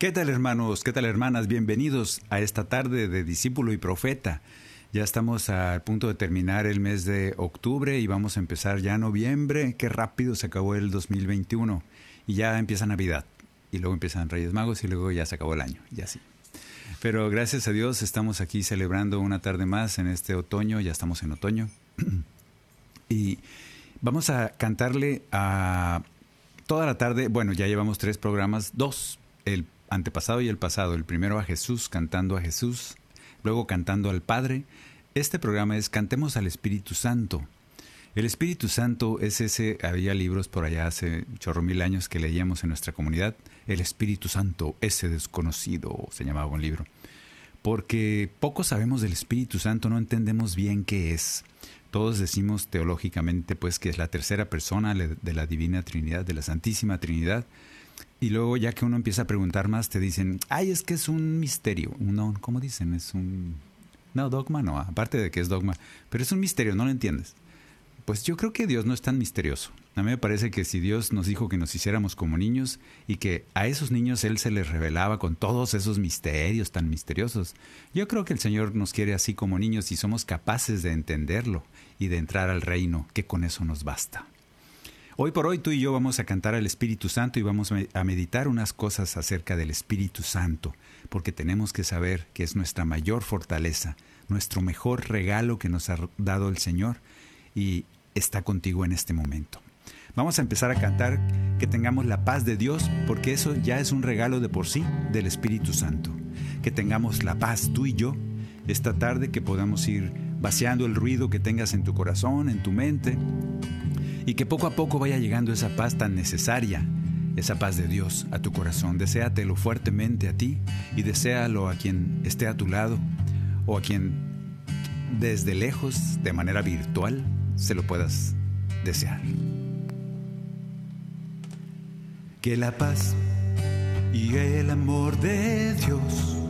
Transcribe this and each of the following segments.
¿Qué tal hermanos? ¿Qué tal hermanas? Bienvenidos a esta tarde de Discípulo y Profeta. Ya estamos al punto de terminar el mes de octubre y vamos a empezar ya noviembre. Qué rápido se acabó el 2021 y ya empieza Navidad y luego empiezan Reyes Magos y luego ya se acabó el año y así. Pero gracias a Dios estamos aquí celebrando una tarde más en este otoño, ya estamos en otoño. y vamos a cantarle a toda la tarde, bueno, ya llevamos tres programas, dos, el antepasado y el pasado. El primero a Jesús, cantando a Jesús, luego cantando al Padre. Este programa es Cantemos al Espíritu Santo. El Espíritu Santo es ese, había libros por allá hace chorro mil años que leíamos en nuestra comunidad. El Espíritu Santo, ese desconocido, se llamaba un libro. Porque poco sabemos del Espíritu Santo, no entendemos bien qué es. Todos decimos teológicamente pues que es la tercera persona de la Divina Trinidad, de la Santísima Trinidad. Y luego ya que uno empieza a preguntar más, te dicen, ay, es que es un misterio. No, ¿cómo dicen? Es un... No, dogma no, aparte de que es dogma, pero es un misterio, no lo entiendes. Pues yo creo que Dios no es tan misterioso. A mí me parece que si Dios nos dijo que nos hiciéramos como niños y que a esos niños Él se les revelaba con todos esos misterios tan misteriosos, yo creo que el Señor nos quiere así como niños y somos capaces de entenderlo y de entrar al reino, que con eso nos basta. Hoy por hoy tú y yo vamos a cantar al Espíritu Santo y vamos a meditar unas cosas acerca del Espíritu Santo, porque tenemos que saber que es nuestra mayor fortaleza, nuestro mejor regalo que nos ha dado el Señor y está contigo en este momento. Vamos a empezar a cantar que tengamos la paz de Dios, porque eso ya es un regalo de por sí del Espíritu Santo. Que tengamos la paz tú y yo esta tarde, que podamos ir vaciando el ruido que tengas en tu corazón, en tu mente, y que poco a poco vaya llegando esa paz tan necesaria, esa paz de Dios a tu corazón. Deséatelo fuertemente a ti y deséalo a quien esté a tu lado o a quien desde lejos, de manera virtual, se lo puedas desear. Que la paz y el amor de Dios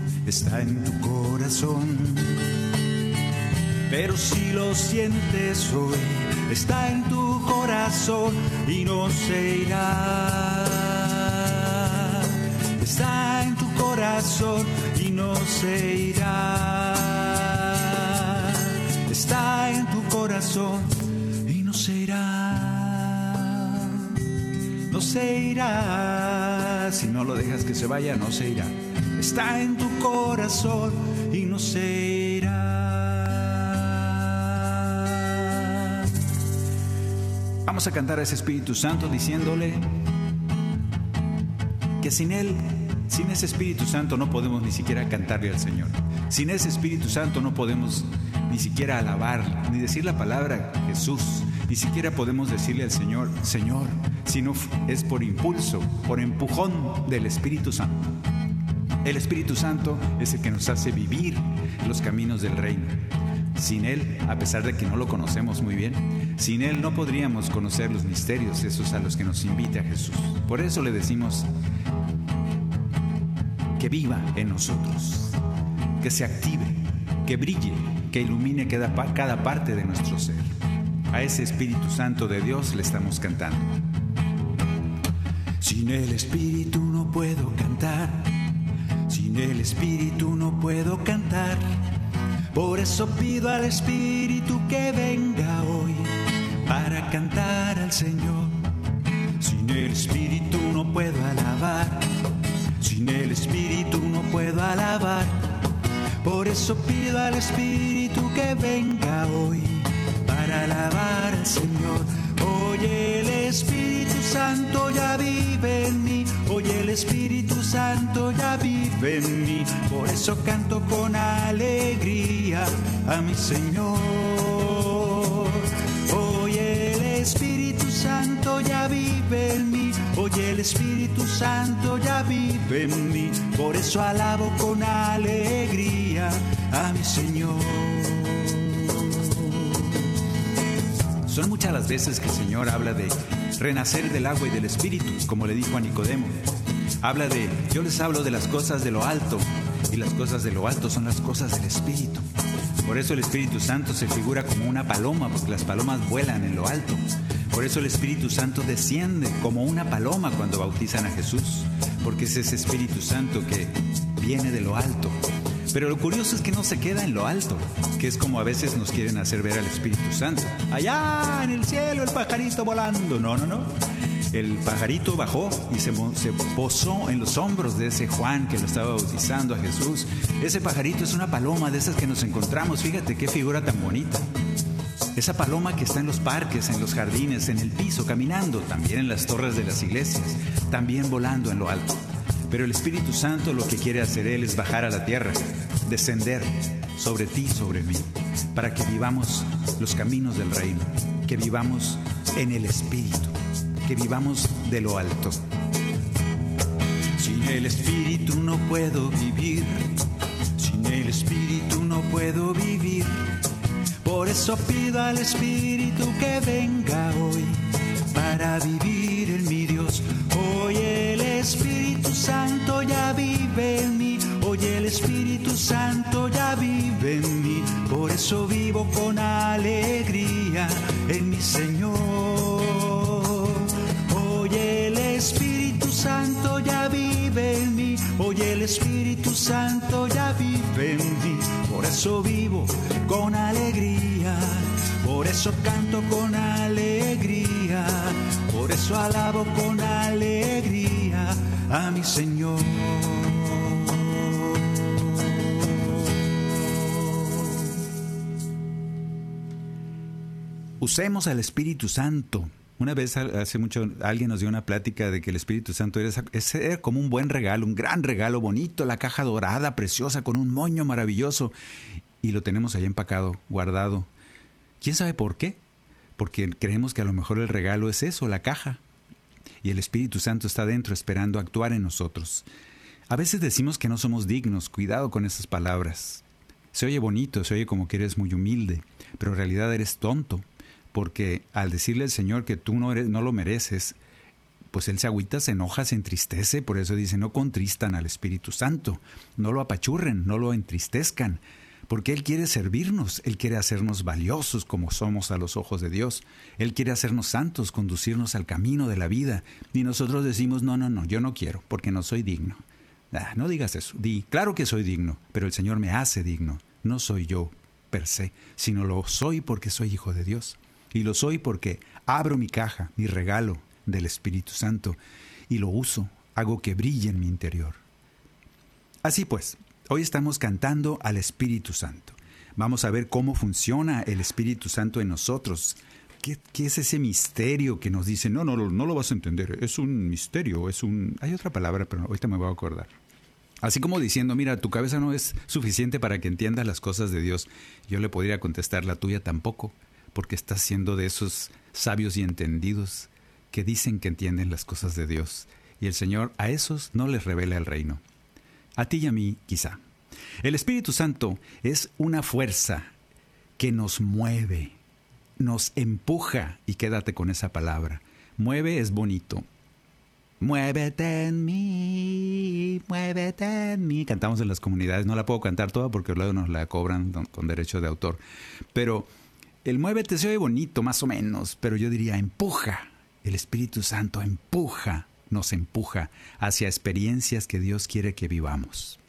está en tu corazón. Pero si lo sientes hoy, está en tu corazón y no se irá. Está en tu corazón y no se irá. Está en tu corazón y no se irá. No se irá. Si no lo dejas que se vaya, no se irá está en tu corazón y no se irá. Vamos a cantar a ese Espíritu Santo diciéndole que sin Él, sin ese Espíritu Santo no podemos ni siquiera cantarle al Señor. Sin ese Espíritu Santo no podemos ni siquiera alabar, ni decir la palabra Jesús, ni siquiera podemos decirle al Señor, Señor, sino es por impulso, por empujón del Espíritu Santo. El Espíritu Santo es el que nos hace vivir los caminos del reino. Sin Él, a pesar de que no lo conocemos muy bien, sin Él no podríamos conocer los misterios esos a los que nos invita Jesús. Por eso le decimos que viva en nosotros, que se active, que brille, que ilumine cada, cada parte de nuestro ser. A ese Espíritu Santo de Dios le estamos cantando. Sin el Espíritu no puedo cantar, sin el Espíritu no puedo cantar. Por eso pido al Espíritu que venga hoy para cantar al Señor. Sin el Espíritu no puedo alabar, sin el Espíritu no puedo alabar. Por eso pido al Espíritu que venga hoy para alabar al Señor. Hoy el Espíritu Santo ya vive en mí, hoy el Espíritu Santo ya vive en mí, por eso canto con alegría a mi Señor. Hoy el Espíritu Santo ya vive en mí, hoy el Espíritu Santo ya vive en mí, por eso alabo con alegría a mi Señor. Son muchas las veces que el Señor habla de renacer del agua y del espíritu, como le dijo a Nicodemo. Habla de, yo les hablo de las cosas de lo alto, y las cosas de lo alto son las cosas del espíritu. Por eso el Espíritu Santo se figura como una paloma, porque las palomas vuelan en lo alto. Por eso el Espíritu Santo desciende como una paloma cuando bautizan a Jesús, porque es ese Espíritu Santo que viene de lo alto pero lo curioso es que no se queda en lo alto, que es como a veces nos quieren hacer ver al Espíritu Santo. Allá en el cielo el pajarito volando. No, no, no. El pajarito bajó y se, se, posó en los hombros de ese Juan que lo estaba bautizando a Jesús. Ese pajarito es una paloma de esas que nos encontramos. Fíjate qué figura tan bonita. Esa paloma que está en los parques, en los jardines, en el piso, caminando, también en las torres de las iglesias, también volando en lo alto. Pero el Espíritu Santo lo que quiere hacer Él es bajar a la tierra, descender sobre ti, sobre mí, para que vivamos los caminos del reino, que vivamos en el Espíritu, que vivamos de lo alto. Sin el Espíritu no puedo vivir, sin el Espíritu no puedo vivir. Por eso pido al Espíritu que venga hoy para vivir en mi Dios. Hoy el Espíritu Santo ya vive en mí, hoy el Espíritu Santo ya vive en mí, por eso vivo con alegría en mi Señor. Hoy el Espíritu Santo ya vive en mí, hoy el Espíritu Santo ya vive en mí, por eso vivo con alegría, por eso canto con alegría, por eso alabo con alegría a mi Señor. Usemos al Espíritu Santo. Una vez hace mucho alguien nos dio una plática de que el Espíritu Santo era, era, como un buen regalo, un gran regalo bonito, la caja dorada, preciosa, con un moño maravilloso. Y lo tenemos ahí empacado, guardado. ¿Quién sabe por qué? Porque creemos que a lo mejor el regalo es eso, la caja. Y el Espíritu Santo está dentro esperando actuar en nosotros. A veces decimos que no somos dignos, cuidado con esas palabras. Se oye bonito, se oye como que eres muy humilde, pero en realidad eres tonto porque al decirle al Señor que tú no, eres, no lo mereces, pues Él se agüita, se enoja, se entristece, por eso dice, no contristan al Espíritu Santo, no lo apachurren, no lo entristezcan, porque Él quiere servirnos, Él quiere hacernos valiosos como somos a los ojos de Dios, Él quiere hacernos santos, conducirnos al camino de la vida, y nosotros decimos, no, no, no, yo no quiero, porque no soy digno. Ah, no digas eso, di, claro que soy digno, pero el Señor me hace digno, no soy yo per se, sino lo soy porque soy hijo de Dios. Y lo soy porque abro mi caja, mi regalo del Espíritu Santo, y lo uso, hago que brille en mi interior. Así pues, hoy estamos cantando al Espíritu Santo. Vamos a ver cómo funciona el Espíritu Santo en nosotros. ¿Qué, es ese misterio que nos dice, no, no, no, no lo vas a entender, es un misterio, es un... Hay otra palabra, pero ahorita me voy a acordar. Así como diciendo, mira, tu cabeza no es suficiente para que entiendas las cosas de Dios. Yo le podría contestar, la tuya tampoco porque estás siendo de esos sabios y entendidos que dicen que entienden las cosas de Dios, y el Señor a esos no les revela el reino. A ti y a mí, quizá. El Espíritu Santo es una fuerza que nos mueve, nos empuja, y quédate con esa palabra. Mueve es bonito. Muévete en mí, muévete en mí. Cantamos en las comunidades, no la puedo cantar toda porque luego nos la cobran con derecho de autor. Pero el muévete se oye bonito, más o menos, pero yo diría empuja. El Espíritu Santo empuja, nos empuja hacia experiencias que Dios quiere que vivamos.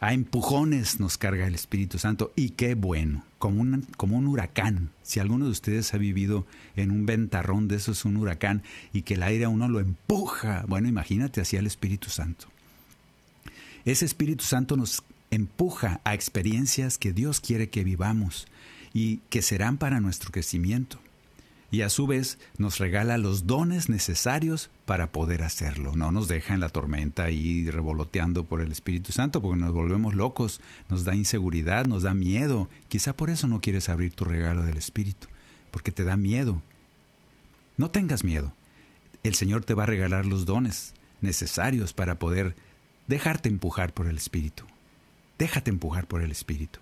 A empujones nos carga el Espíritu Santo y qué bueno, como un, como un huracán. Si alguno de ustedes ha vivido en un ventarrón de esos, un huracán, y que el aire a uno lo empuja, bueno, imagínate hacia el Espíritu Santo. Ese Espíritu Santo nos empuja a experiencias que Dios quiere que vivamos y que serán para nuestro crecimiento. Y a su vez nos regala los dones necesarios para poder hacerlo. No nos deja en la tormenta y revoloteando por el Espíritu Santo porque nos volvemos locos, nos da inseguridad, nos da miedo. Quizá por eso no quieres abrir tu regalo del Espíritu, porque te da miedo. No tengas miedo. El Señor te va a regalar los dones necesarios para poder dejarte empujar por el Espíritu. Déjate empujar por el Espíritu.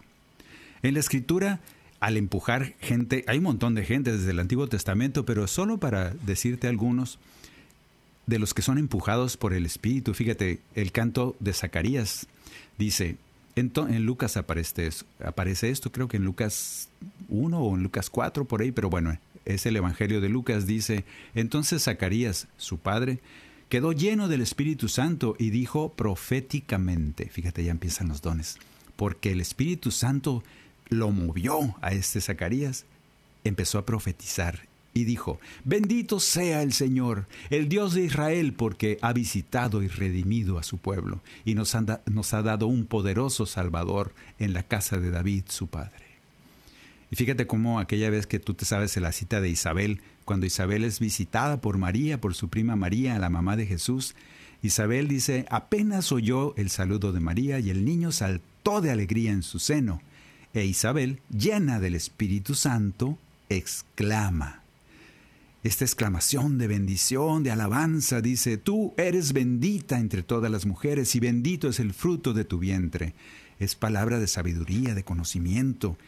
En la Escritura al empujar gente, hay un montón de gente desde el Antiguo Testamento, pero solo para decirte algunos de los que son empujados por el Espíritu. Fíjate, el canto de Zacarías dice, en, Lucas aparece, aparece esto, creo que en Lucas 1 o en Lucas 4 por ahí, pero bueno, es el Evangelio de Lucas, dice, entonces Zacarías, su padre, quedó lleno del Espíritu Santo y dijo proféticamente, fíjate, ya empiezan los dones, porque el Espíritu Santo lo movió a este Zacarías, empezó a profetizar y dijo, bendito sea el Señor, el Dios de Israel, porque ha visitado y redimido a su pueblo y nos, ha dado un poderoso Salvador en la casa de David, su padre. Y fíjate cómo aquella vez que tú te sabes de la cita de Isabel, cuando Isabel es visitada por María, por su prima María, la mamá de Jesús, Isabel dice, apenas oyó el saludo de María y el niño saltó de alegría en su seno. E Isabel, llena del Espíritu Santo, exclama. Esta exclamación de bendición, de alabanza, dice, tú eres bendita entre todas las mujeres y bendito es el fruto de tu vientre. Es palabra de sabiduría, de conocimiento.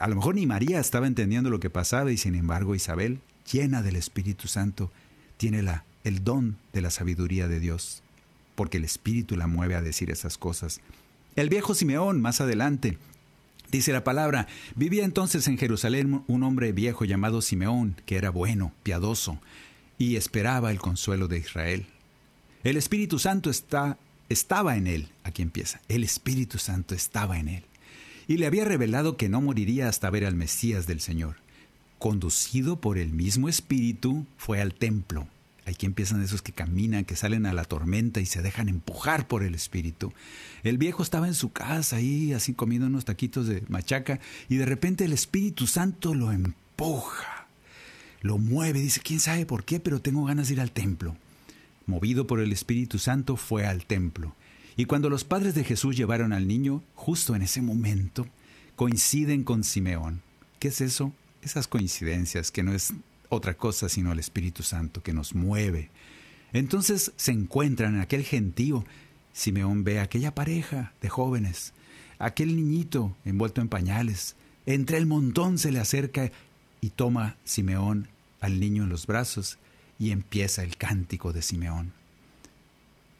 A lo mejor ni María estaba entendiendo lo que pasaba y sin embargo Isabel, llena del Espíritu Santo, tiene la, el don de la sabiduría de Dios, porque el Espíritu la mueve a decir esas cosas. El viejo Simeón, más adelante, Dice la palabra, vivía entonces en Jerusalén un hombre viejo llamado Simeón, que era bueno, piadoso, y esperaba el consuelo de Israel. El Espíritu Santo está, estaba en él. Aquí empieza. El Espíritu Santo estaba en él. Y le había revelado que no moriría hasta ver al Mesías del Señor. Conducido por el mismo Espíritu, fue al templo Aquí empiezan esos que caminan, que salen a la tormenta y se dejan empujar por el espíritu. El viejo estaba en su casa ahí, así comiendo unos taquitos de machaca, y de repente el Espíritu Santo lo empuja, lo mueve, dice, quién sabe por qué, pero tengo ganas de ir al templo. Movido por el Espíritu Santo, fue al templo. Y cuando los padres de Jesús llevaron al niño, justo en ese momento, coinciden con Simeón. ¿Qué es eso? Esas coincidencias que no es otra cosa sino el Espíritu Santo que nos mueve. Entonces se encuentran en aquel gentío. Simeón ve a aquella pareja de jóvenes, aquel niñito envuelto en pañales. Entre el montón se le acerca y toma Simeón al niño en los brazos y empieza el cántico de Simeón.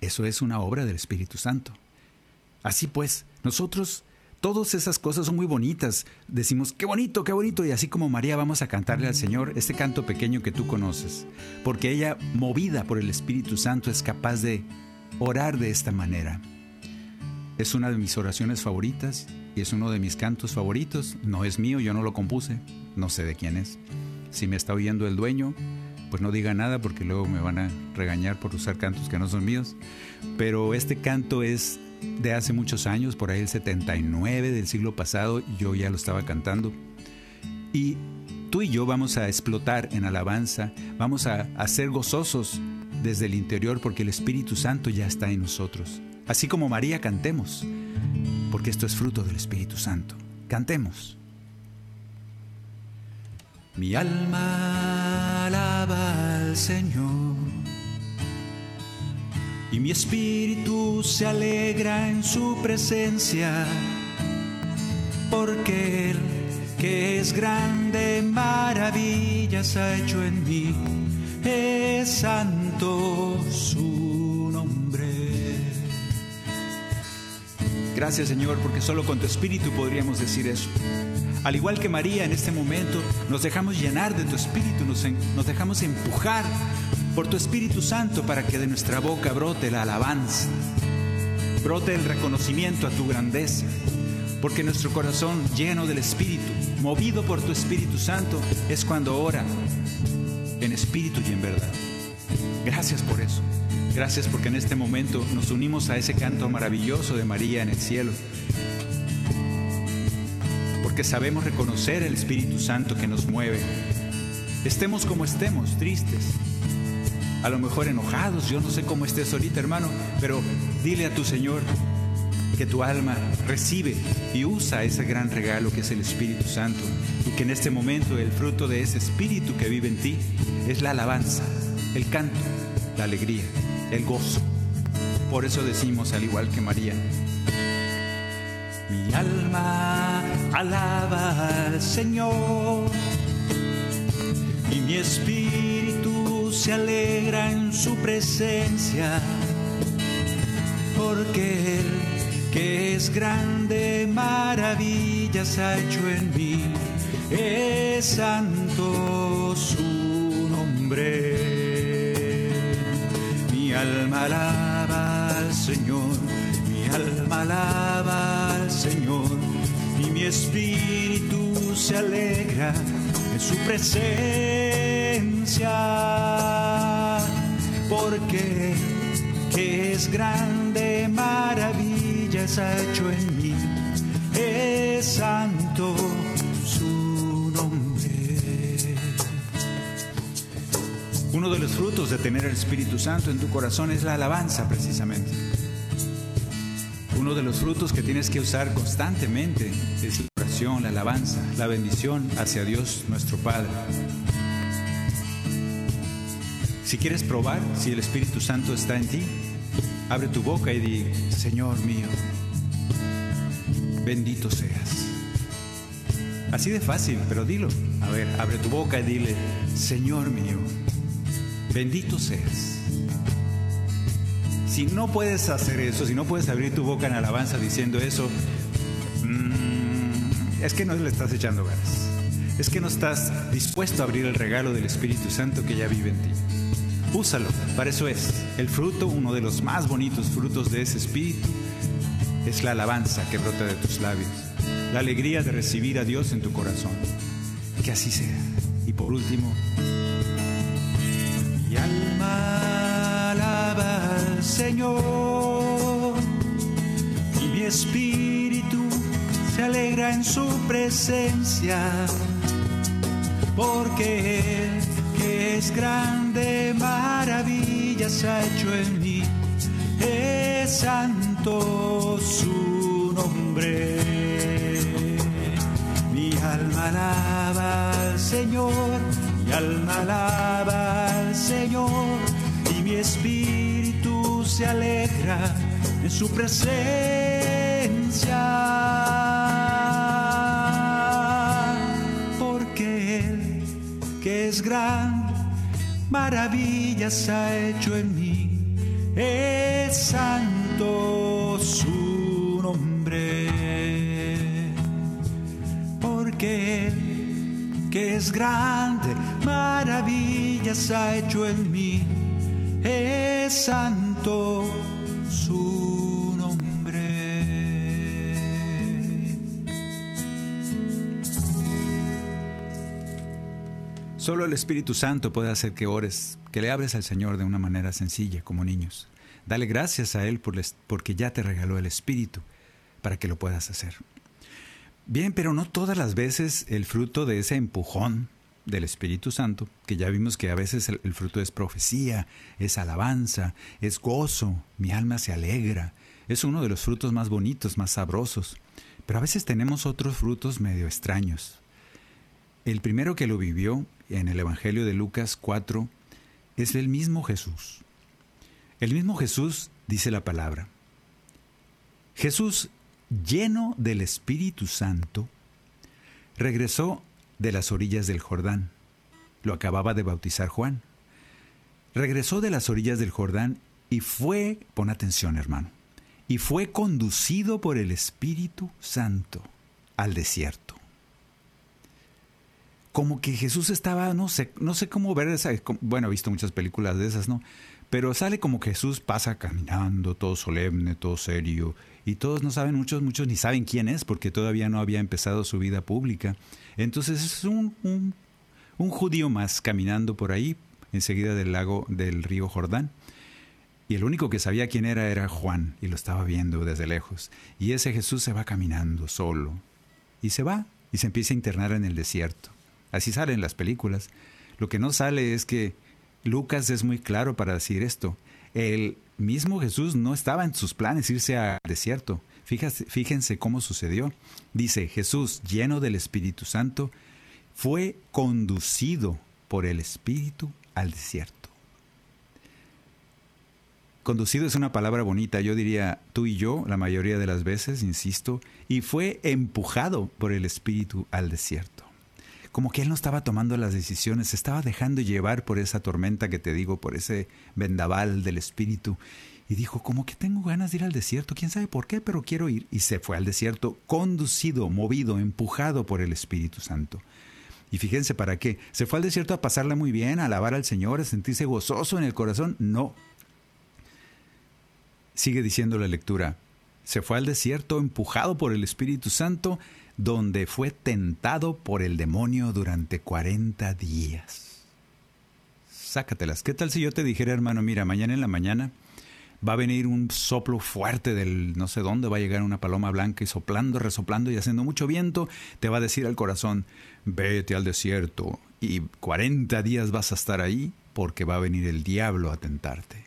Eso es una obra del Espíritu Santo. Así pues, nosotros Todas esas cosas son muy bonitas. Decimos, qué bonito, qué bonito. Y así como María vamos a cantarle al Señor este canto pequeño que tú conoces. Porque ella, movida por el Espíritu Santo, es capaz de orar de esta manera. Es una de mis oraciones favoritas y es uno de mis cantos favoritos. No es mío, yo no lo compuse. No sé de quién es. Si me está oyendo el dueño, pues no diga nada porque luego me van a regañar por usar cantos que no son míos. Pero este canto es de hace muchos años, por ahí el 79 del siglo pasado, yo ya lo estaba cantando. Y tú y yo vamos a explotar en alabanza, vamos a, a ser gozosos desde el interior porque el Espíritu Santo ya está en nosotros. Así como María cantemos, porque esto es fruto del Espíritu Santo. Cantemos. Mi alma alaba al Señor y mi espíritu se alegra en su presencia, porque Él que es grande, maravillas ha hecho en mí, es santo su nombre. Gracias Señor, porque solo con tu espíritu podríamos decir eso. Al igual que María en este momento, nos dejamos llenar de tu espíritu, nos, nos dejamos empujar por tu Espíritu Santo para que de nuestra boca brote la alabanza, brote el reconocimiento a tu grandeza, porque nuestro corazón lleno del Espíritu, movido por tu Espíritu Santo, es cuando ora en espíritu y en verdad. Gracias por eso. Gracias porque en este momento nos unimos a ese canto maravilloso de María en el cielo que sabemos reconocer el Espíritu Santo que nos mueve. Estemos como estemos, tristes, a lo mejor enojados, yo no sé cómo estés ahorita, hermano, pero dile a tu Señor que tu alma recibe y usa ese gran regalo que es el Espíritu Santo y que en este momento el fruto de ese Espíritu que vive en ti es la alabanza, el canto, la alegría, el gozo. Por eso decimos, al igual que María, mi alma alaba al Señor y mi espíritu se alegra en su presencia, porque Él que es grande, maravillas ha hecho en mí, es santo su nombre. Mi alma alaba al Señor, mi alma alaba al Señor y mi espíritu se alegra en su presencia, porque que es grande, maravillas ha hecho en mí, es santo su nombre. Uno de los frutos de tener el Espíritu Santo en tu corazón es la alabanza precisamente. Uno de los frutos que tienes que usar constantemente es la alabanza, la bendición hacia Dios nuestro Padre. Si quieres probar si el Espíritu Santo está en ti, abre tu boca y di, Señor mío, bendito seas. Así de fácil, pero dilo. A ver, abre tu boca y dile, Señor mío, bendito seas. Si no puedes hacer eso, si no puedes abrir tu boca en alabanza diciendo eso, mm, es que no le estás echando ganas. Es que no estás dispuesto a abrir el regalo del Espíritu Santo que ya vive en ti. Úsalo, para eso es. El fruto, uno de los más bonitos frutos de ese Espíritu, es la alabanza que brota de tus labios, la alegría de recibir a Dios en tu corazón. Que así sea. Y por último, mi alma alaba Señor y mi espíritu se alegra en su presencia porque Él que es grande maravillas ha hecho en mí es santo su nombre mi alma alaba al Señor mi alma alaba al Señor y mi espíritu se alegra en su presencia. Es gran, maravillas ha hecho en mí, es santo su nombre. Porque Él, que es grande, maravillas ha hecho en mí, es santo Solo el Espíritu Santo puede hacer que ores, que le abres al Señor de una manera sencilla, como niños. Dale gracias a Él porque ya te regaló el Espíritu para que lo puedas hacer. Bien, pero no todas las veces el fruto de ese empujón del Espíritu Santo, que ya vimos que a veces el, fruto es profecía, es alabanza, es gozo, mi alma se alegra, es uno de los frutos más bonitos, más sabrosos, pero a veces tenemos otros frutos medio extraños. El primero que lo vivió en el Evangelio de Lucas 4 es el mismo Jesús. El mismo Jesús dice la palabra. Jesús, lleno del Espíritu Santo, regresó de las orillas del Jordán. Lo acababa de bautizar Juan. Regresó de las orillas del Jordán y fue, pon atención hermano, y fue conducido por el Espíritu Santo al desierto. Como que Jesús estaba, no sé, no sé cómo ver esa, bueno, he visto muchas películas de esas, ¿no? Pero sale como Jesús pasa caminando, todo solemne, todo serio, y todos no saben, muchos, muchos ni saben quién es, porque todavía no había empezado su vida pública. Entonces es un, un, un judío más caminando por ahí, enseguida del lago del río Jordán. Y el único que sabía quién era era Juan, y lo estaba viendo desde lejos. Y ese Jesús se va caminando solo. Y se va, y se empieza a internar en el desierto. Así salen las películas. Lo que no sale es que Lucas es muy claro para decir esto. El mismo Jesús no estaba en sus planes irse al desierto. Fíjense, fíjense cómo sucedió. Dice, Jesús, lleno del Espíritu Santo, fue conducido por el Espíritu al desierto. Conducido es una palabra bonita, yo diría tú y yo, la mayoría de las veces, insisto, y fue empujado por el Espíritu al desierto. Como que él no estaba tomando las decisiones, se estaba dejando llevar por esa tormenta que te digo, por ese vendaval del Espíritu. Y dijo, como que tengo ganas de ir al desierto, quién sabe por qué, pero quiero ir. Y se fue al desierto, conducido, movido, empujado por el Espíritu Santo. Y fíjense para qué. ¿Se fue al desierto a pasarla muy bien, a alabar al Señor, a sentirse gozoso en el corazón? No, Sigue diciendo la lectura, se fue al desierto empujado por el Espíritu Santo, donde fue tentado por el demonio durante 40 días. Sácatelas. ¿Qué tal si yo te dijera, hermano, mira, mañana en la mañana va a venir un soplo fuerte del no sé dónde, va a llegar una paloma blanca y soplando, resoplando y haciendo mucho viento, te va a decir al corazón, vete al desierto y 40 días vas a estar ahí porque va a venir el diablo a tentarte.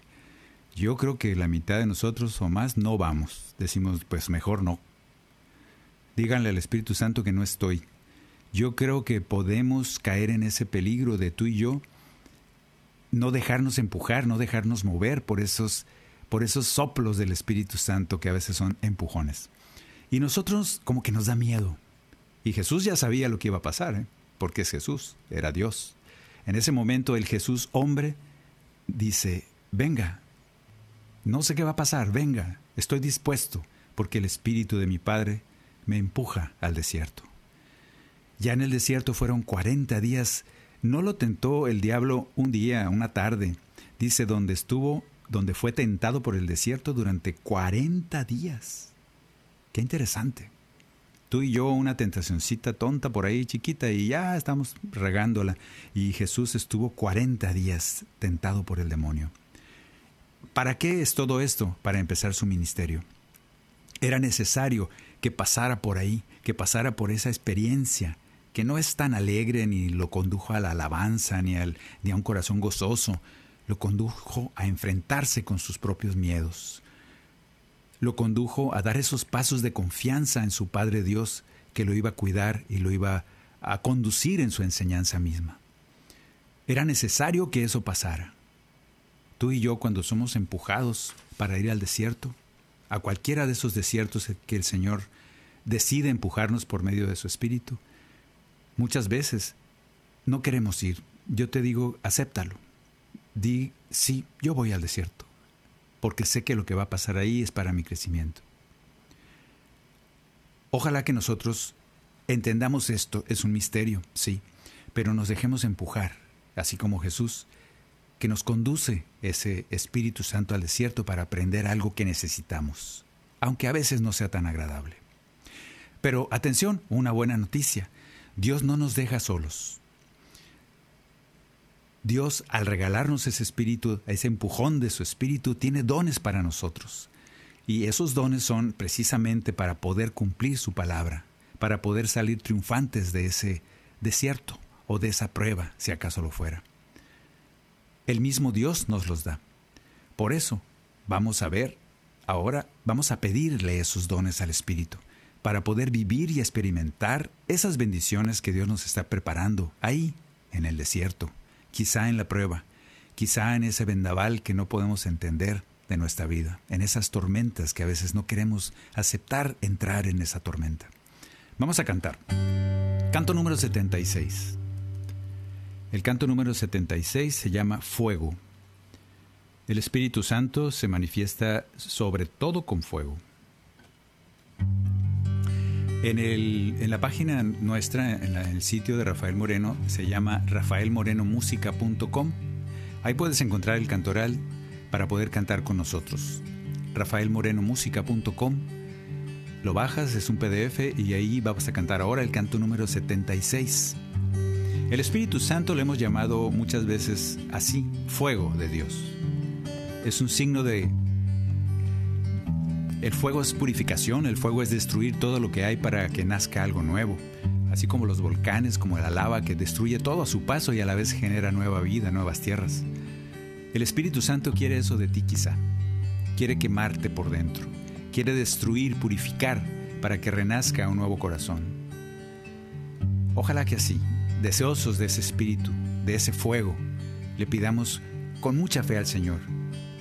Yo creo que la mitad de nosotros o más no vamos. Decimos, pues mejor no. Díganle al Espíritu Santo que no estoy. Yo creo que podemos caer en ese peligro de tú y yo no dejarnos empujar, no dejarnos mover por esos por esos soplos del Espíritu Santo que a veces son empujones. Y nosotros como que nos da miedo. Y Jesús ya sabía lo que iba a pasar, ¿eh? porque es Jesús, era Dios. En ese momento el Jesús hombre dice, venga, no sé qué va a pasar, venga, estoy dispuesto, porque el Espíritu de mi Padre me empuja al desierto. Ya en el desierto fueron cuarenta días, no lo tentó el diablo un día, una tarde, dice donde estuvo, donde fue tentado por el desierto durante cuarenta días. Qué interesante. Tú y yo una tentacioncita tonta por ahí chiquita y ya estamos regándola. Y Jesús estuvo cuarenta días tentado por el demonio. ¿Para qué es todo esto? Para empezar su ministerio. Era necesario que pasara por ahí, que pasara por esa experiencia, que no es tan alegre ni lo condujo a la alabanza ni, al, ni a un corazón gozoso, lo condujo a enfrentarse con sus propios miedos. Lo condujo a dar esos pasos de confianza en su Padre Dios que lo iba a cuidar y lo iba a conducir en su enseñanza misma. Era necesario que eso pasara. Tú y yo cuando somos empujados para ir al desierto, a cualquiera de esos desiertos que el Señor decide empujarnos por medio de su Espíritu, muchas veces no queremos ir. Yo te digo, acéptalo. Di, sí, yo voy al desierto, porque sé que lo que va a pasar ahí es para mi crecimiento. Ojalá que nosotros entendamos esto, es un misterio, sí, pero nos dejemos empujar, así como Jesús que nos conduce ese Espíritu Santo al desierto para aprender algo que necesitamos, aunque a veces no sea tan agradable. Pero atención, una buena noticia. Dios no nos deja solos. Dios, al regalarnos ese espíritu, ese empujón de su espíritu, tiene dones para nosotros. Y esos dones son precisamente para poder cumplir su palabra, para poder salir triunfantes de ese desierto o de esa prueba, si acaso lo fuera. El mismo Dios nos los da. Por eso, vamos a ver, ahora vamos a pedirle esos dones al Espíritu, para poder vivir y experimentar esas bendiciones que Dios nos está preparando ahí, en el desierto, quizá en la prueba, quizá en ese vendaval que no podemos entender de nuestra vida, en esas tormentas que a veces no queremos aceptar entrar en esa tormenta. Vamos a cantar. Canto número 76. El canto número 76 se llama Fuego. El Espíritu Santo se manifiesta sobre todo con fuego. En, en la página nuestra, en, el sitio de Rafael Moreno, se llama rafaelmorenomusica.com. Ahí puedes encontrar el cantoral para poder cantar con nosotros. rafaelmorenomusica.com. Lo bajas, es un PDF y ahí vamos a cantar ahora el canto número 76. El Espíritu Santo lo hemos llamado muchas veces así, fuego de Dios. Es un signo de el fuego es purificación, el fuego es destruir todo lo que hay para que nazca algo nuevo, así como los volcanes, como la lava que destruye todo a su paso y a la vez genera nueva vida, nuevas tierras. El Espíritu Santo quiere eso de ti quizá, quiere quemarte por dentro, quiere destruir, purificar, para que renazca un nuevo corazón. Ojalá que así, deseosos de ese espíritu, de ese fuego, le pidamos con mucha fe al Señor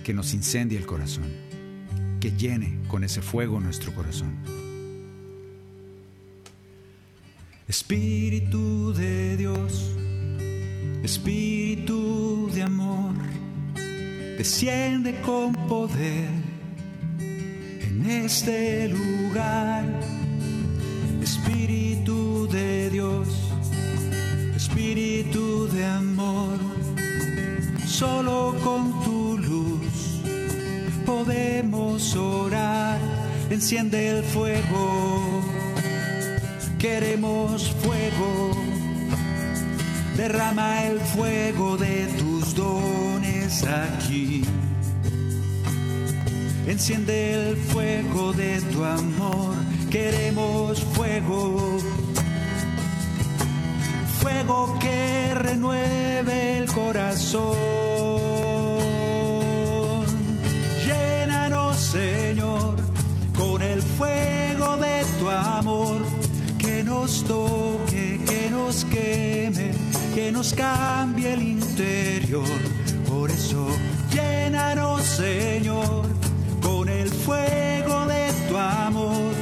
que nos incendie el corazón que llene con ese fuego nuestro corazón. Espíritu de Dios, Espíritu de amor, desciende con poder en este lugar. Espíritu Espíritu de amor, solo con tu luz podemos orar, enciende el fuego, queremos fuego, derrama el fuego de tus dones aquí. Enciende el fuego de tu amor, queremos fuego, fuego que renueve el corazón. Señor, con el fuego de tu amor, que nos toque, que nos queme, que nos cambie el interior. Por eso, llénanos, Señor, con el fuego de tu amor,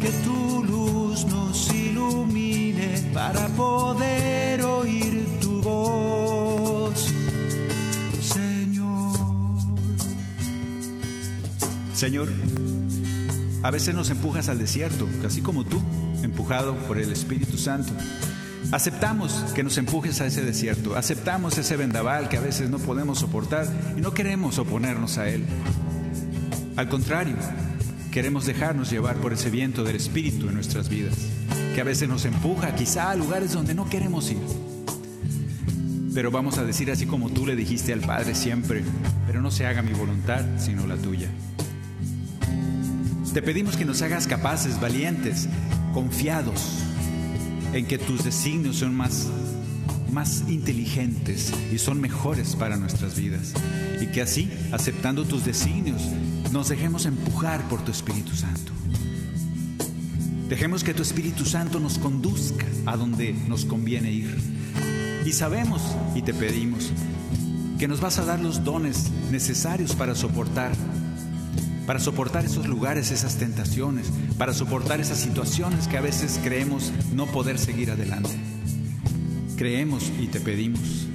que tu luz nos ilumine para poder oír tu voz. Señor, a veces nos empujas al desierto, así como tú, empujado por el Espíritu Santo. Aceptamos que nos empujes a ese desierto, aceptamos ese vendaval que a veces no podemos soportar y no queremos oponernos a él. Al contrario, queremos dejarnos llevar por ese viento del Espíritu en nuestras vidas, que a veces nos empuja quizá a lugares donde no queremos ir. Pero vamos a decir así como tú le dijiste al Padre siempre, pero no se haga mi voluntad sino la tuya. Te pedimos que nos hagas capaces, valientes, confiados en que tus designios son más, más inteligentes y son mejores para nuestras vidas. Y que así, aceptando tus designios, nos dejemos empujar por tu Espíritu Santo. Dejemos que tu Espíritu Santo nos conduzca a donde nos conviene ir. Y sabemos y te pedimos que nos vas a dar los dones necesarios para soportar para soportar esos lugares, esas tentaciones, para soportar esas situaciones que a veces creemos no poder seguir adelante. Creemos y te pedimos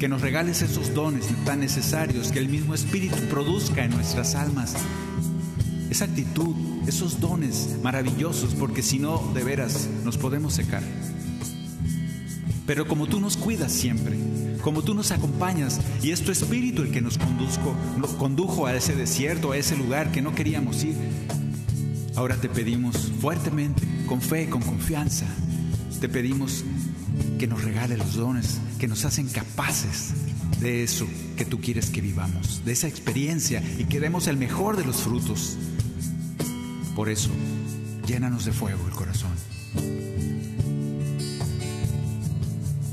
que nos regales esos dones tan necesarios que el mismo Espíritu produzca en nuestras almas. Esa actitud, esos dones maravillosos, porque si no, de veras, nos podemos secar. Pero como tú nos cuidas siempre, como tú nos acompañas y es tu espíritu el que nos conduzco, condujo a ese desierto, a ese lugar que no queríamos ir. Ahora te pedimos fuertemente, con fe, con confianza, te pedimos que nos regale los dones que nos hacen capaces de eso que tú quieres que vivamos, de esa experiencia y que demos el mejor de los frutos. Por eso, llénanos de fuego el corazón.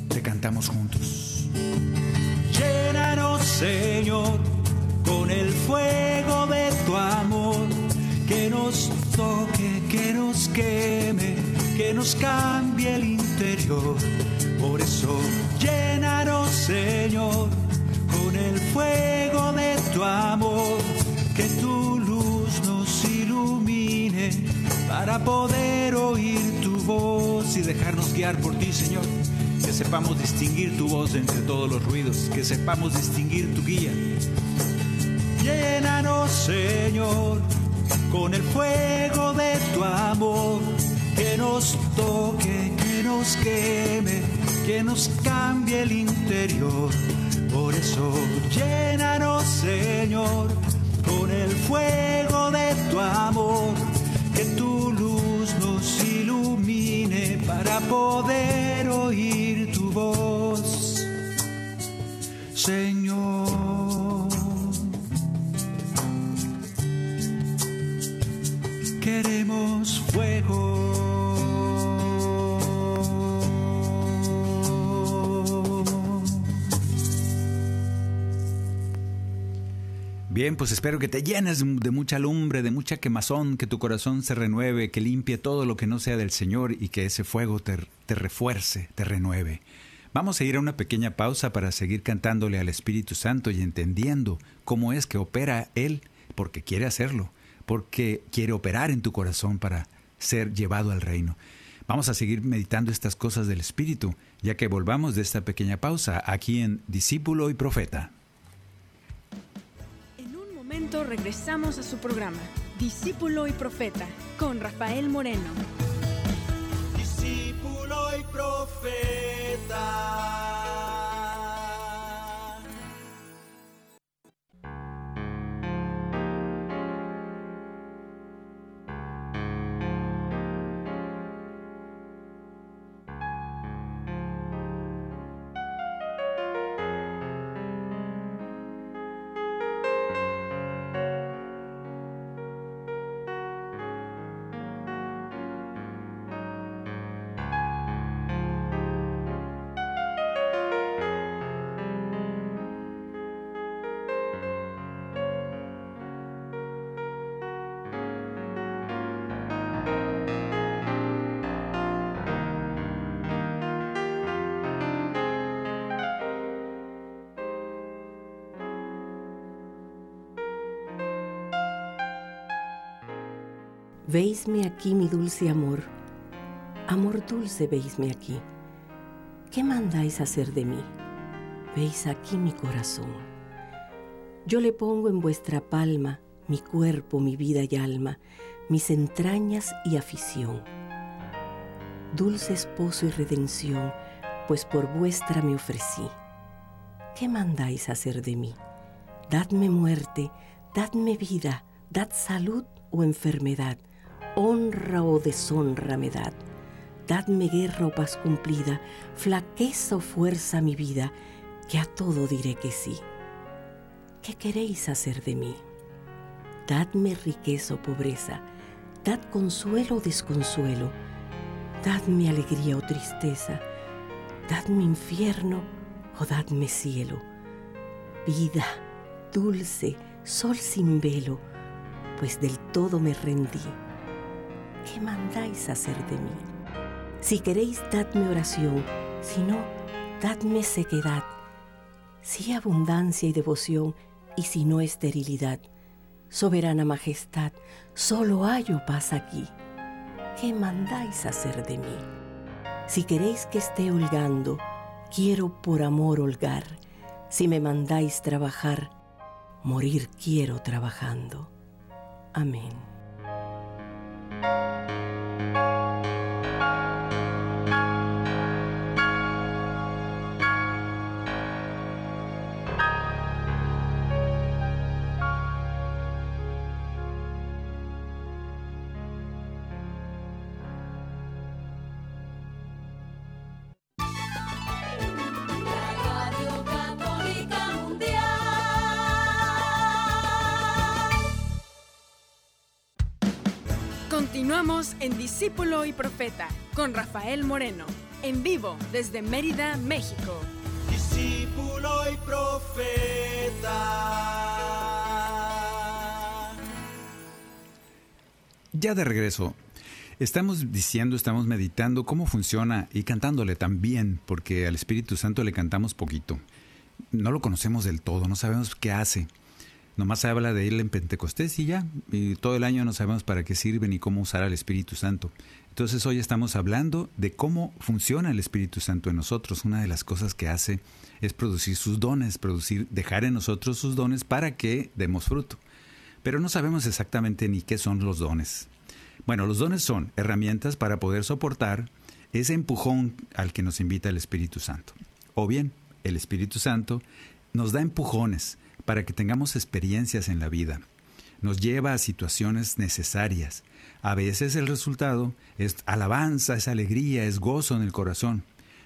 Te cantamos juntos. Llénanos, Señor, con el fuego de tu amor, que nos toque, que nos queme, que nos cambie el interior. Por eso, llénanos, Señor, con el fuego de tu amor, para poder oír tu voz y dejarnos guiar por ti, Señor. Que sepamos distinguir tu voz entre todos los ruidos, que sepamos distinguir tu guía. Llénanos, Señor, con el fuego de tu amor, que nos toque, que nos queme, que nos cambie el interior. Por eso, llénanos, Señor, con el fuego de tu amor, tu luz nos ilumine para poder oír tu voz. Bien, pues espero que te llenes de mucha lumbre, de mucha quemazón, que tu corazón se renueve, que limpie todo lo que no sea del Señor y que ese fuego te, refuerce, te renueve. Vamos a ir a una pequeña pausa para seguir cantándole al Espíritu Santo y entendiendo cómo es que opera Él, porque quiere hacerlo, porque quiere operar en tu corazón para ser llevado al reino. Vamos a seguir meditando estas cosas del Espíritu, ya que volvamos de esta pequeña pausa aquí en Discípulo y Profeta. Momento regresamos a su programa, Discípulo y Profeta, con Rafael Moreno. discípulo y profeta. Veisme aquí, mi dulce amor. Amor dulce, veisme aquí. ¿Qué mandáis hacer de mí? Veis aquí mi corazón. Yo le pongo en vuestra palma mi cuerpo, mi vida y alma, mis entrañas y afición. Dulce esposo y redención, pues por vuestra me ofrecí. ¿Qué mandáis hacer de mí? Dadme muerte, dadme vida, dad salud o enfermedad, honra o deshonra me dad. Dadme guerra o paz cumplida, flaqueza o fuerza mi vida, que a todo diré que sí. ¿Qué queréis hacer de mí? Dadme riqueza o pobreza, dad consuelo o desconsuelo, dadme alegría o tristeza, dadme infierno o dadme cielo. Vida, dulce, sol sin velo, pues del todo me rendí. ¿Qué mandáis hacer de mí? Si queréis, dadme oración, si no, dadme sequedad. Si abundancia y devoción, y si no esterilidad. Soberana majestad, solo hallo paz aquí. ¿Qué mandáis hacer de mí? Si queréis que esté holgando, quiero por amor holgar. Si me mandáis trabajar, morir quiero trabajando. Amén. Continuamos en Discípulo y Profeta con Rafael Moreno, en vivo desde Mérida, México. discípulo y profeta. Ya de regreso, estamos diciendo, estamos meditando cómo funciona y cantándole también, porque al Espíritu Santo le cantamos poquito. No lo conocemos del todo, no sabemos qué hace. Nomás habla de él en Pentecostés y ya, y todo el año no sabemos para qué sirven y cómo usar al Espíritu Santo. Entonces hoy estamos hablando de cómo funciona el Espíritu Santo en nosotros. Una de las cosas que hace es producir sus dones, producir, dejar en nosotros sus dones para que demos fruto. Pero no sabemos exactamente ni qué son los dones. Bueno, los dones son herramientas para poder soportar ese empujón al que nos invita el Espíritu Santo. O bien, el Espíritu Santo nos da empujones para que tengamos experiencias en la vida. Nos lleva a situaciones necesarias. A veces el resultado es alabanza, es alegría, es gozo en el corazón,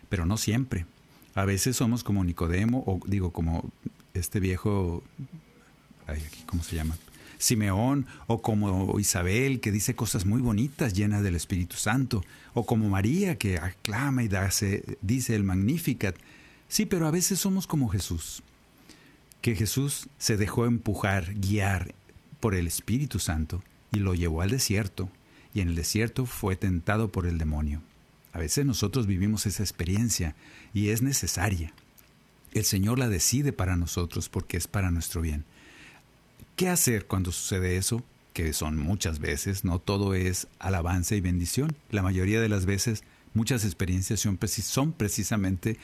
pero no siempre. A veces somos como Nicodemo, o digo como este viejo, ¿cómo se llama? Simeón, o como Isabel, que dice cosas muy bonitas, llenas del Espíritu Santo, o como María, que aclama y dice el Magnificat. Sí, pero a veces somos como Jesús, que Jesús se dejó empujar, guiar por el Espíritu Santo y lo llevó al desierto, y en el desierto fue tentado por el demonio. A veces nosotros vivimos esa experiencia y es necesaria. El Señor la decide para nosotros porque es para nuestro bien. ¿Qué hacer cuando sucede eso? Que son muchas veces, no todo es alabanza y bendición. La mayoría de las veces muchas experiencias son, precisamente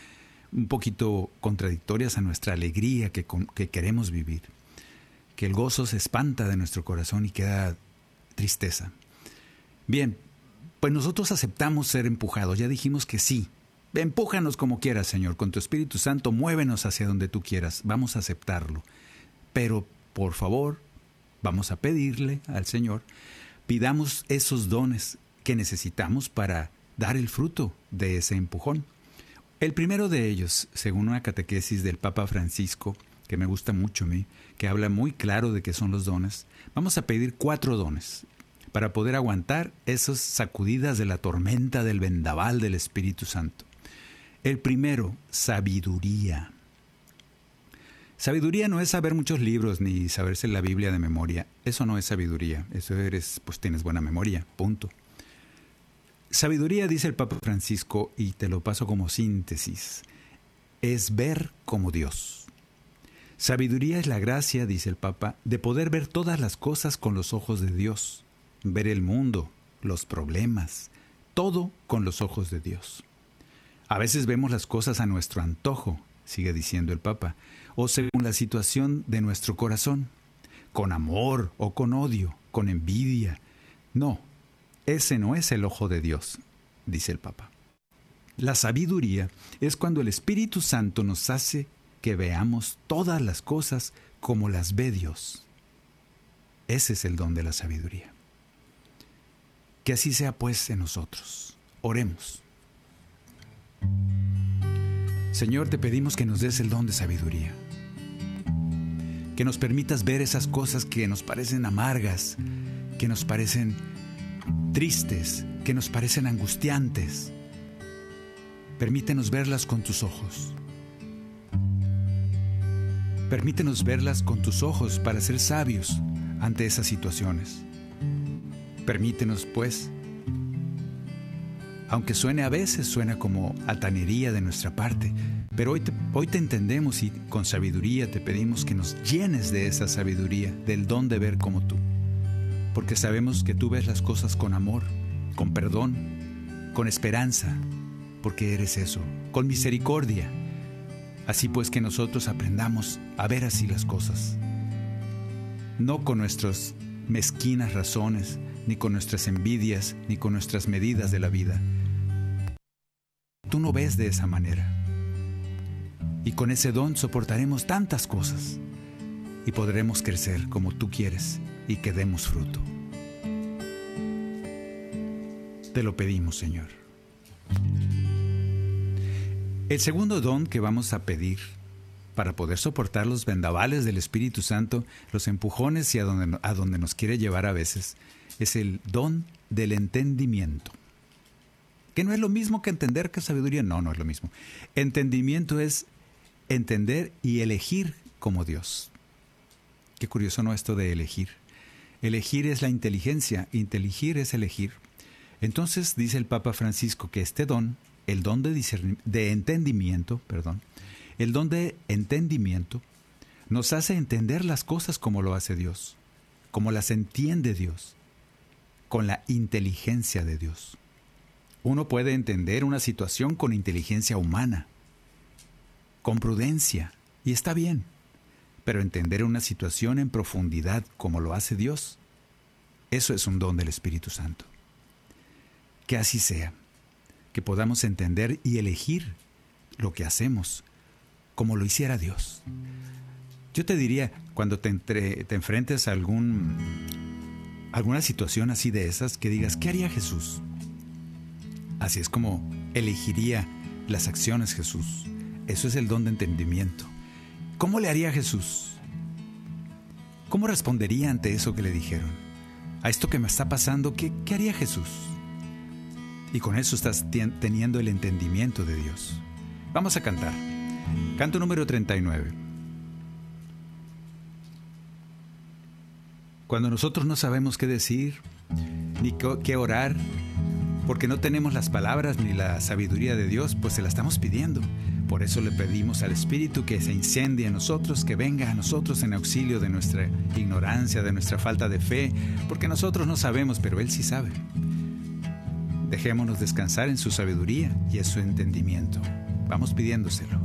un poquito contradictorias a nuestra alegría que, que queremos vivir. Que el gozo se espanta de nuestro corazón y queda tristeza. Bien, pues nosotros aceptamos ser empujados, ya dijimos que sí. Empújanos como quieras, Señor, con tu Espíritu Santo, muévenos hacia donde tú quieras, vamos a aceptarlo. Pero, por favor, vamos a pedirle al Señor, pidamos esos dones que necesitamos para dar el fruto de ese empujón. El primero de ellos, según una catequesis del Papa Francisco, que me gusta mucho a mí, que habla muy claro de qué son los dones, vamos a pedir cuatro dones para poder aguantar esas sacudidas de la tormenta del vendaval del Espíritu Santo. El primero, sabiduría. Sabiduría no es saber muchos libros ni saberse la Biblia de memoria. Eso no es sabiduría. Eso eres, pues tienes buena memoria. Punto. Sabiduría, dice el Papa Francisco, y te lo paso como síntesis, es ver como Dios. Sabiduría es la gracia, dice el Papa, de poder ver todas las cosas con los ojos de Dios, ver el mundo, los problemas, todo con los ojos de Dios. A veces vemos las cosas a nuestro antojo, sigue diciendo el Papa, o según la situación de nuestro corazón, con amor o con odio, con envidia. No, ese no es el ojo de Dios, dice el Papa. La sabiduría es cuando el Espíritu Santo nos hace que veamos todas las cosas como las ve Dios. Ese es el don de la sabiduría. Que así sea pues en nosotros. Oremos. Señor, te pedimos que nos des el don de sabiduría. Que nos permitas ver esas cosas que nos parecen amargas, que nos parecen tristes, que nos parecen angustiantes. Permítenos verlas con tus ojos. Permítenos verlas con tus ojos para ser sabios ante esas situaciones. Permítenos, pues, aunque suene a veces, suena como altanería de nuestra parte, pero hoy hoy te entendemos y con sabiduría te pedimos que nos llenes de esa sabiduría, del don de ver como tú porque sabemos que tú ves las cosas con amor, con perdón, con esperanza, porque eres eso, con misericordia. Así pues que nosotros aprendamos a ver así las cosas, no con nuestras mezquinas razones, ni con nuestras envidias, ni con nuestras medidas de la vida. Tú no ves de esa manera. Y con ese don soportaremos tantas cosas y podremos crecer como tú quieres y que demos fruto. Te lo pedimos, Señor. El segundo don que vamos a pedir para poder soportar los vendavales del Espíritu Santo, los empujones y a donde, a donde nos quiere llevar a veces, es el don del entendimiento. Que no es lo mismo que entender que sabiduría, no, no es lo mismo. Entendimiento es entender y elegir como Dios. Qué curioso no esto de elegir. Elegir es la inteligencia, inteligir es elegir. Entonces dice el Papa Francisco que este don, el don de, de entendimiento, perdón, el don de entendimiento, nos hace entender las cosas como lo hace Dios, como las entiende Dios, con la inteligencia de Dios. Uno puede entender una situación con inteligencia humana, con prudencia, y está bien, pero entender una situación en profundidad como lo hace Dios, eso es un don del Espíritu Santo. Que así sea, que podamos entender y elegir lo que hacemos como lo hiciera Dios. Yo te diría, cuando te, enfrentes a algún, alguna situación así de esas, que digas, ¿qué haría Jesús? Así es como elegiría las acciones Jesús. Eso es el don de entendimiento. ¿Cómo le haría Jesús? ¿Cómo respondería ante eso que le dijeron? A esto que me está pasando, ¿qué, qué haría Jesús? Y con eso estás teniendo el entendimiento de Dios. Vamos a cantar. Canto número 39. Cuando nosotros no sabemos qué decir, ni qué orar, porque no tenemos las palabras ni la sabiduría de Dios, pues se la estamos pidiendo. Por eso le pedimos al Espíritu que se incendie en nosotros, que venga a nosotros en auxilio de nuestra ignorancia, de nuestra falta de fe, porque nosotros no sabemos, pero Él sí sabe. Dejémonos descansar en su sabiduría y en su entendimiento. Vamos pidiéndoselo.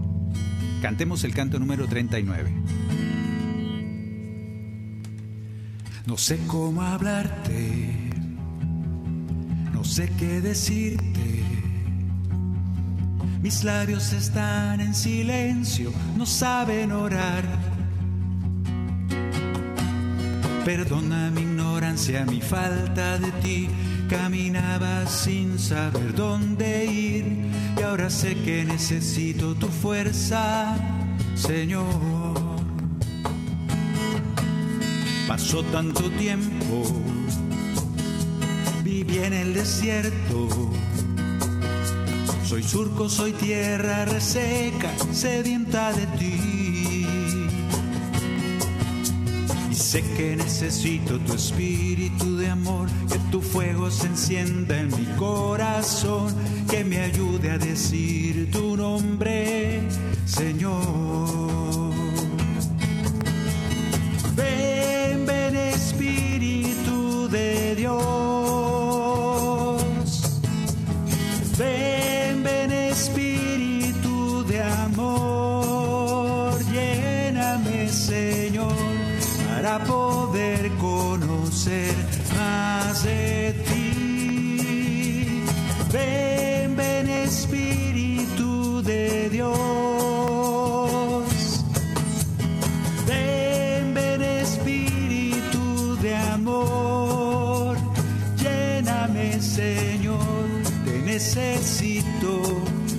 Cantemos el canto número 39. No sé cómo hablarte, no sé qué decirte. Mis labios están en silencio, no saben orar. Perdona mi ignorancia, mi falta de ti. Caminaba sin saber dónde ir y ahora sé que necesito tu fuerza, Señor. Pasó tanto tiempo, viví en el desierto. Soy surco, soy tierra reseca, sedienta de ti. Y sé que necesito tu espíritu de amor, que tu fuego se encienda en mi corazón, que me ayude a decir tu nombre, Señor.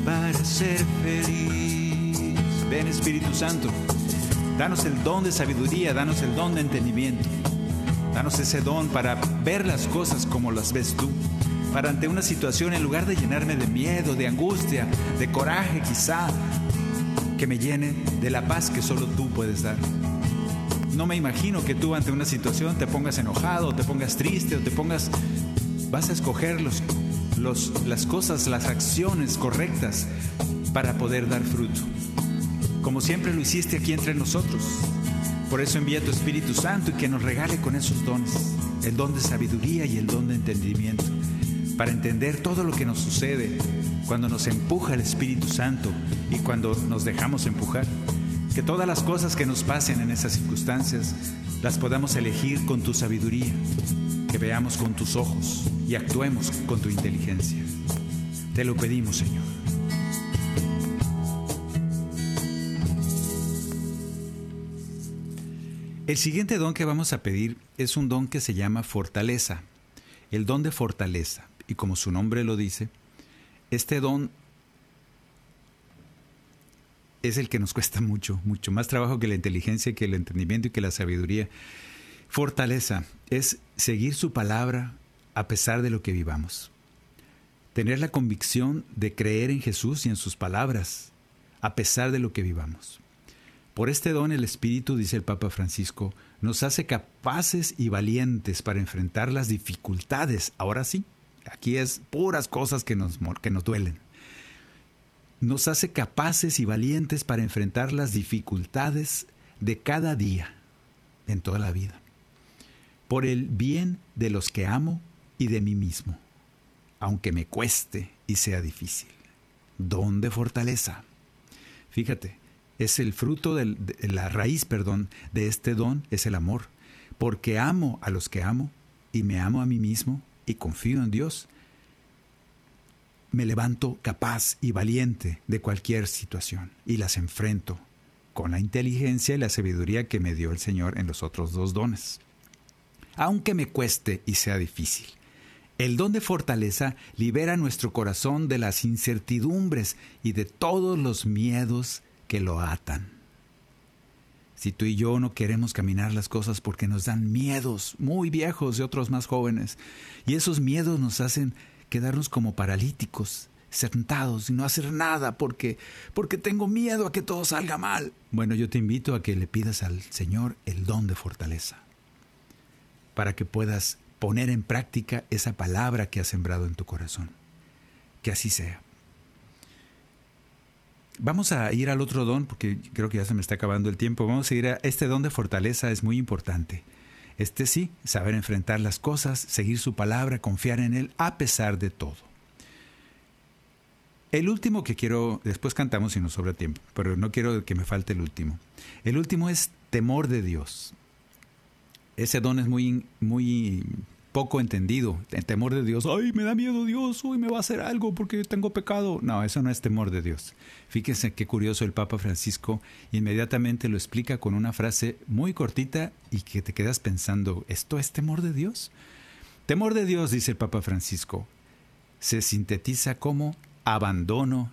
Para ser feliz. Ven Espíritu Santo, danos el don de sabiduría, danos el don de entendimiento. Danos ese don para ver las cosas como las ves tú. Para ante una situación, en lugar de llenarme de miedo, de angustia, de coraje quizá, que me llene de la paz que solo tú puedes dar. No me imagino que tú ante una situación te pongas enojado, o te pongas triste, o te pongas... Vas a escoger los, los, las cosas, las acciones correctas para poder dar fruto. Como siempre lo hiciste aquí entre nosotros. Por eso envía tu Espíritu Santo y que nos regale con esos dones, el don de sabiduría y el don de entendimiento, para entender todo lo que nos sucede cuando nos empuja el Espíritu Santo y cuando nos dejamos empujar. Que todas las cosas que nos pasen en esas circunstancias las podamos elegir con tu sabiduría, que veamos con tus ojos y actuemos con tu inteligencia. Te lo pedimos, Señor. El siguiente don que vamos a pedir es un don que se llama fortaleza, el don de fortaleza. Y como su nombre lo dice, este don es el que nos cuesta mucho, mucho más trabajo que la inteligencia, que el entendimiento y que la sabiduría. Fortaleza es seguir su palabra a pesar de lo que vivamos. Tener la convicción de creer en Jesús y en sus palabras a pesar de lo que vivamos. Por este don el Espíritu, dice el Papa Francisco, nos hace capaces y valientes para enfrentar las dificultades. Ahora sí, aquí es puras cosas que nos, que nos duelen. Nos hace capaces y valientes para enfrentar las dificultades de cada día, en toda la vida, por el bien de los que amo de mí mismo, aunque me cueste y sea difícil. Don de fortaleza. Fíjate, es el fruto de la raíz, perdón, de este don es el amor, porque amo a los que amo y me amo a mí mismo y confío en Dios. Me levanto capaz y valiente de cualquier situación y las enfrento con la inteligencia y la sabiduría que me dio el Señor en los otros dos dones. Aunque me cueste y sea difícil. El don de fortaleza libera nuestro corazón de las incertidumbres y de todos los miedos que lo atan. Si tú y yo no queremos caminar las cosas porque nos dan miedos muy viejos de otros más jóvenes, y esos miedos nos hacen quedarnos como paralíticos, sentados y no hacer nada porque porque tengo miedo a que todo salga mal. Bueno, yo te invito a que le pidas al Señor el don de fortaleza para que puedas poner en práctica esa palabra que has sembrado en tu corazón. Que así sea. Vamos a ir al otro don, porque creo que ya se me está acabando el tiempo. Vamos a ir a este don de fortaleza, es muy importante. Este sí, saber enfrentar las cosas, seguir su palabra, confiar en Él a pesar de todo. El último que quiero, después cantamos si nos sobra tiempo, pero no quiero que me falte el último. El último es temor de Dios. Ese don es muy, muy poco entendido. El temor de Dios, ay, me da miedo Dios, hoy me va a hacer algo porque tengo pecado. No, eso no es temor de Dios. Fíjense qué curioso el Papa Francisco inmediatamente lo explica con una frase muy cortita y que te quedas pensando, ¿esto es temor de Dios? Temor de Dios, dice el Papa Francisco, se sintetiza como abandono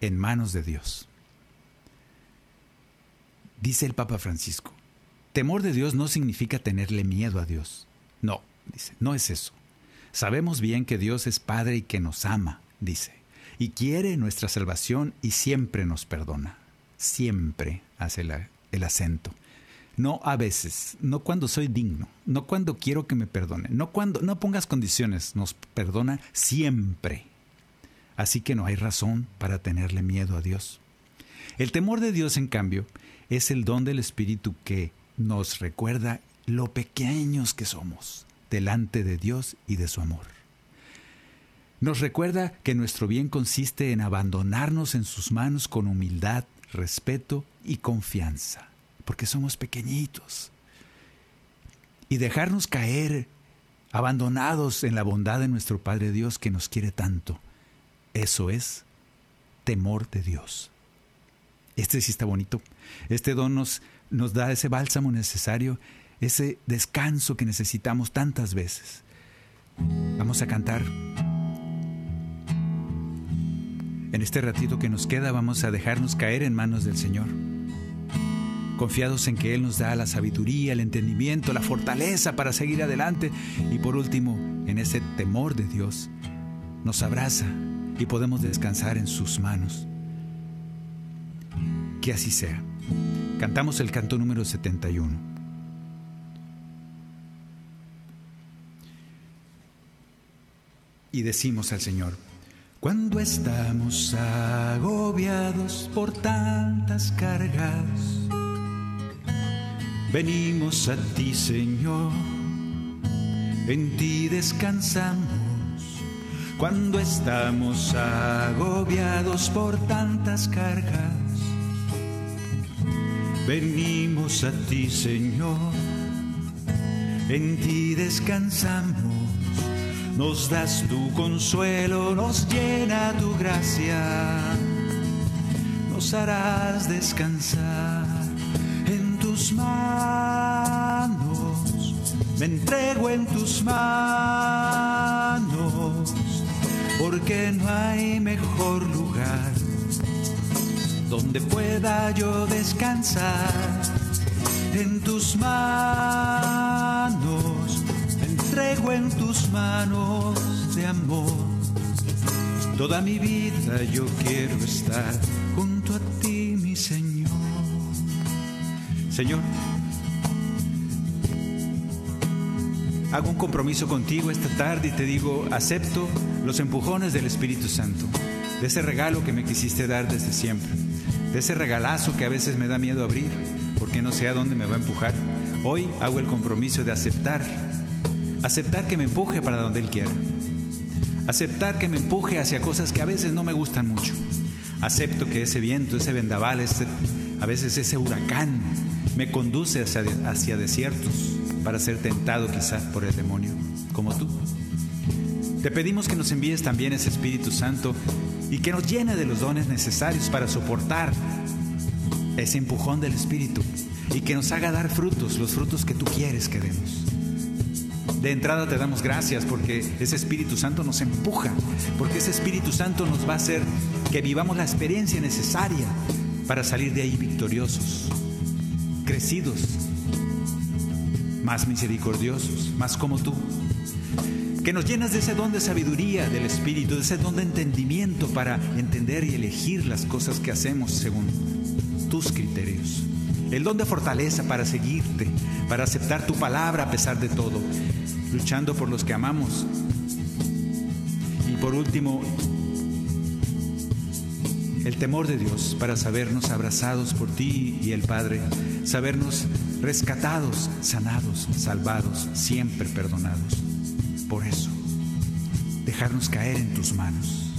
en manos de Dios. Dice el Papa Francisco, temor de Dios no significa tenerle miedo a Dios. No, dice, no es eso. Sabemos bien que Dios es Padre y que nos ama, dice, y quiere nuestra salvación y siempre nos perdona. Siempre hace el acento. No a veces, no cuando soy digno, no cuando quiero que me perdone, no cuando no pongas condiciones, nos perdona siempre. Así que no hay razón para tenerle miedo a Dios. El temor de Dios, en cambio, es el don del Espíritu que nos recuerda lo pequeños que somos delante de Dios y de su amor. Nos recuerda que nuestro bien consiste en abandonarnos en sus manos con humildad, respeto y confianza, porque somos pequeñitos. Y dejarnos caer abandonados en la bondad de nuestro Padre Dios que nos quiere tanto. Eso es temor de Dios. Este sí está bonito. Este don nos, nos da ese bálsamo necesario, ese descanso que necesitamos tantas veces. Vamos a cantar. En este ratito que nos queda vamos a dejarnos caer en manos del Señor. Confiados en que Él nos da la sabiduría, el entendimiento, la fortaleza para seguir adelante. Y por último, en ese temor de Dios, nos abraza y podemos descansar en sus manos. Que así sea. Cantamos el canto número 71. Y decimos al Señor, cuando estamos agobiados por tantas cargas, venimos a ti, Señor, en ti descansamos. Cuando estamos agobiados por tantas cargas, venimos a ti, Señor, en ti descansamos. Nos das tu consuelo, nos llena tu gracia, nos harás descansar en tus manos. Me entrego en tus manos, porque no hay mejor lugar donde pueda yo descansar en tus manos. Entrego en tus manos de amor. Toda mi vida yo quiero estar junto a ti, mi Señor. Señor, hago un compromiso contigo esta tarde y te digo, acepto los empujones del Espíritu Santo, de ese regalo que me quisiste dar desde siempre, de ese regalazo que a veces me da miedo abrir, porque no sé a dónde me va a empujar. Hoy hago el compromiso de aceptar, aceptar que me empuje para donde Él quiera. Aceptar que me empuje hacia cosas que a veces no me gustan mucho. Acepto que ese viento, ese vendaval, ese- a veces ese huracán me conduce hacia, hacia desiertos para ser tentado quizás por el demonio, como tú. Te pedimos que nos envíes también ese Espíritu Santo y que nos llene de los dones necesarios para soportar ese empujón del Espíritu y que nos haga dar frutos, los frutos que tú quieres que demos. De entrada te damos gracias porque ese Espíritu Santo nos empuja, porque ese Espíritu Santo nos va a hacer que vivamos la experiencia necesaria para salir de ahí victoriosos, crecidos, más misericordiosos, más como tú. Que nos llenas de ese don de sabiduría del Espíritu, de ese don de entendimiento para entender y elegir las cosas que hacemos según tus criterios. El don de fortaleza para seguirte, para aceptar tu palabra a pesar de todo, luchando por los que amamos. Y por último, el temor de Dios para sabernos abrazados por ti y el Padre, sabernos rescatados, sanados, salvados, siempre perdonados. Por eso, dejarnos caer en tus manos.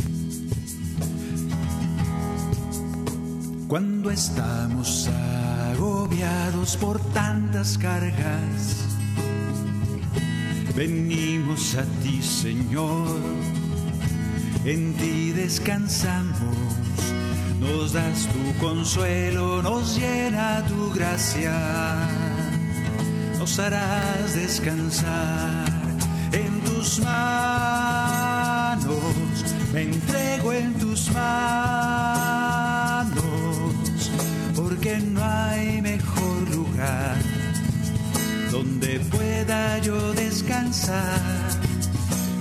Cuando estamos por tantas cargas, venimos a ti, Señor. En ti descansamos, nos das tu consuelo, nos llena tu gracia, nos harás descansar. En tus manos, me entrego en tus manos, yo descansar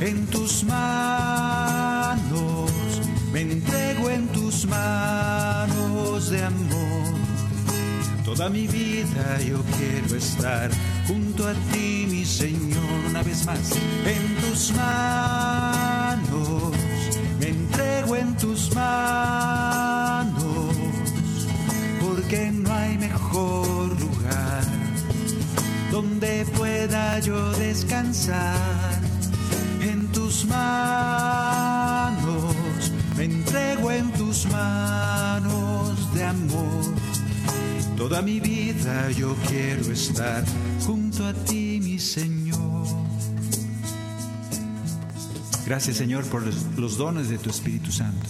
en tus manos, me entrego en tus manos de amor. Toda mi vida yo quiero estar junto a ti, mi Señor, una vez más. En tus manos, me entrego en tus manos, porque no hay mejor donde pueda yo descansar. En tus manos, me entrego en tus manos de amor. Toda mi vida yo quiero estar junto a ti, mi Señor. Gracias Señor por los, dones de tu Espíritu Santo.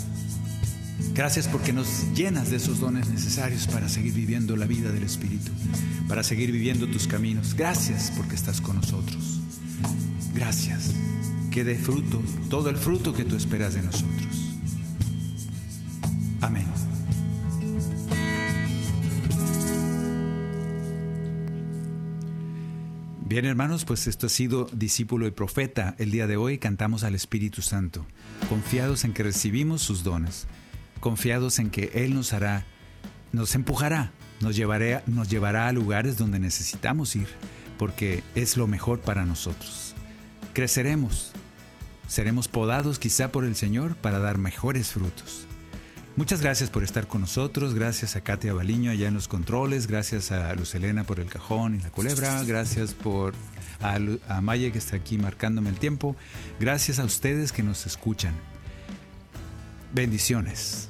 Gracias porque nos llenas de esos dones necesarios para seguir viviendo la vida del Espíritu, para seguir viviendo tus caminos. Gracias porque estás con nosotros. Gracias. Que dé fruto, todo el fruto que tú esperas de nosotros. Amén. Bien hermanos, pues esto ha sido Discípulo y Profeta. El día de hoy cantamos al Espíritu Santo, confiados en que recibimos sus dones, confiados en que Él nos hará, nos empujará, nos, llevará, nos llevará a lugares donde necesitamos ir, porque es lo mejor para nosotros. Creceremos, seremos podados quizá por el Señor para dar mejores frutos. Muchas gracias por estar con nosotros, gracias a Katia Baliño allá en los controles, gracias a Luz Elena por el cajón y la culebra, gracias por a, a Maya que está aquí marcándome el tiempo, gracias a ustedes que nos escuchan. Bendiciones.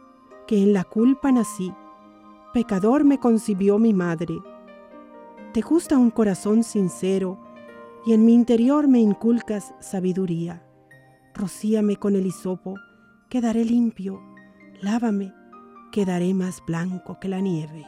que en la culpa nací, pecador me concibió mi madre. Te gusta un corazón sincero y en mi interior me inculcas sabiduría. Rocíame con el hisopo, quedaré limpio, lávame, quedaré más blanco que la nieve.